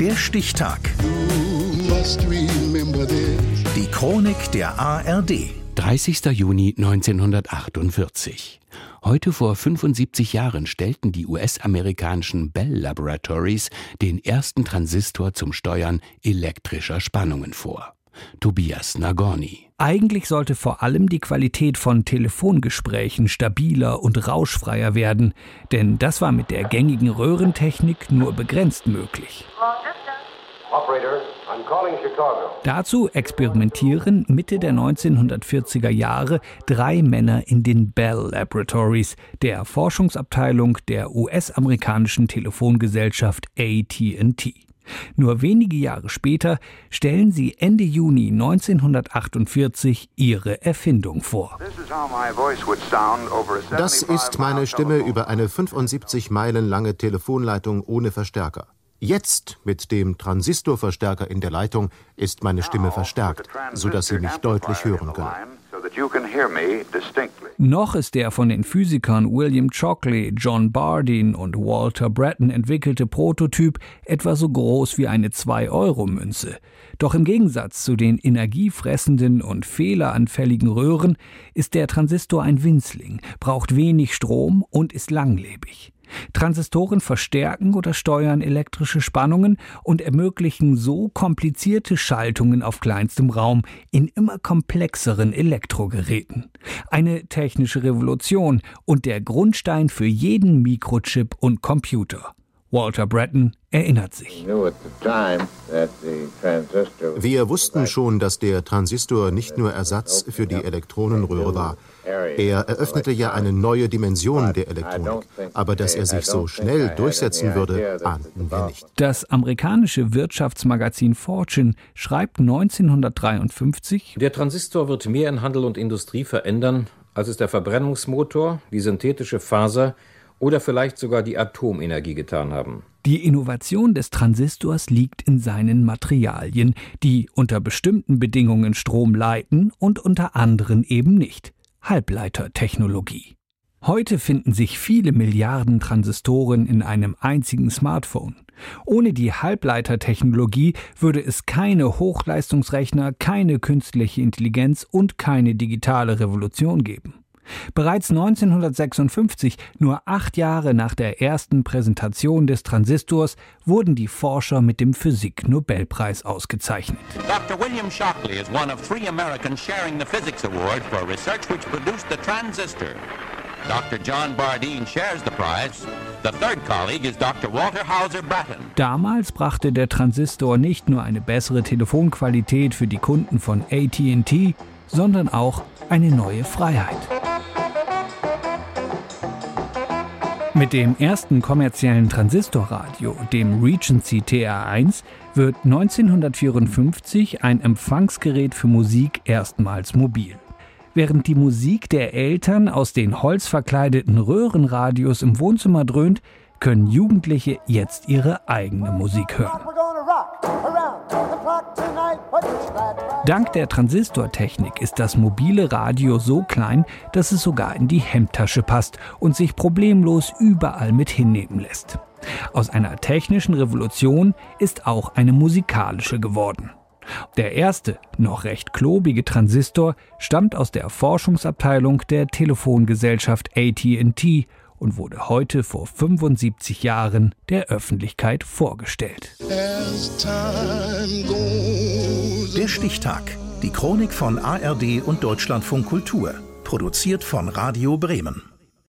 Der Stichtag. Die Chronik der ARD. 30. Juni 1948. Heute vor 75 Jahren stellten die US-amerikanischen Bell Laboratories den ersten Transistor zum Steuern elektrischer Spannungen vor. Tobias Nagorny. Eigentlich sollte vor allem die Qualität von Telefongesprächen stabiler und rauschfreier werden, denn das war mit der gängigen Röhrentechnik nur begrenzt möglich. Dazu experimentieren Mitte der 1940er Jahre drei Männer in den Bell Laboratories, der Forschungsabteilung der US-amerikanischen Telefongesellschaft AT&T. Nur wenige Jahre später stellen sie Ende Juni 1948 ihre Erfindung vor. Das ist meine Stimme über eine 75 Meilen lange Telefonleitung ohne Verstärker. Jetzt mit dem Transistorverstärker in der Leitung ist meine Stimme verstärkt, sodass Sie mich deutlich hören können. Noch ist der von den Physikern William Shockley, John Bardeen und Walter Bratton entwickelte Prototyp etwa so groß wie eine 2-Euro-Münze. Doch im Gegensatz zu den energiefressenden und fehleranfälligen Röhren ist der Transistor ein Winzling, braucht wenig Strom und ist langlebig. Transistoren verstärken oder steuern elektrische Spannungen und ermöglichen so komplizierte Schaltungen auf kleinstem Raum in immer komplexeren Elektrogeräten. Eine technische Revolution und der Grundstein für jeden Mikrochip und Computer. Walter Bratton erinnert sich. Wir wussten schon, dass der Transistor nicht nur Ersatz für die Elektronenröhre war. Er eröffnete ja eine neue Dimension der Elektronik. Aber dass er sich so schnell durchsetzen würde, ahnten wir nicht. Das amerikanische Wirtschaftsmagazin Fortune schreibt 1953, Der Transistor wird mehr in Handel und Industrie verändern, als es der Verbrennungsmotor, die synthetische Faser oder vielleicht sogar die Atomenergie getan haben. Die Innovation des Transistors liegt in seinen Materialien, die unter bestimmten Bedingungen Strom leiten und unter anderen eben nicht. Halbleitertechnologie. Heute finden sich viele Milliarden Transistoren in einem einzigen Smartphone. Ohne die Halbleitertechnologie würde es keine Hochleistungsrechner, keine künstliche Intelligenz und keine digitale Revolution geben. Bereits 1956, nur acht Jahre nach der ersten Präsentation des Transistors, wurden die Forscher mit dem Physik-Nobelpreis ausgezeichnet. Dr. William Shockley is one of three Americans sharing the Physics Award for research which produced the transistor. Dr. John Bardeen shares the prize. The third colleague is Dr. Walter Hauser Bratton. Damals brachte der Transistor nicht nur eine bessere Telefonqualität für die Kunden von AT&T, sondern auch eine neue Freiheit. Mit dem ersten kommerziellen Transistorradio, dem Regency TR1, wird 1954 ein Empfangsgerät für Musik erstmals mobil. Während die Musik der Eltern aus den holzverkleideten Röhrenradios im Wohnzimmer dröhnt, können Jugendliche jetzt ihre eigene Musik hören. Dank der Transistortechnik ist das mobile Radio so klein, dass es sogar in die Hemdtasche passt und sich problemlos überall mit hinnehmen lässt. Aus einer technischen Revolution ist auch eine musikalische geworden. Der erste, noch recht klobige Transistor stammt aus der Forschungsabteilung der Telefongesellschaft AT&T und wurde heute vor 75 Jahren der Öffentlichkeit vorgestellt. Der Stichtag. Die Chronik von ARD und Deutschlandfunk Kultur. Produziert von Radio Bremen.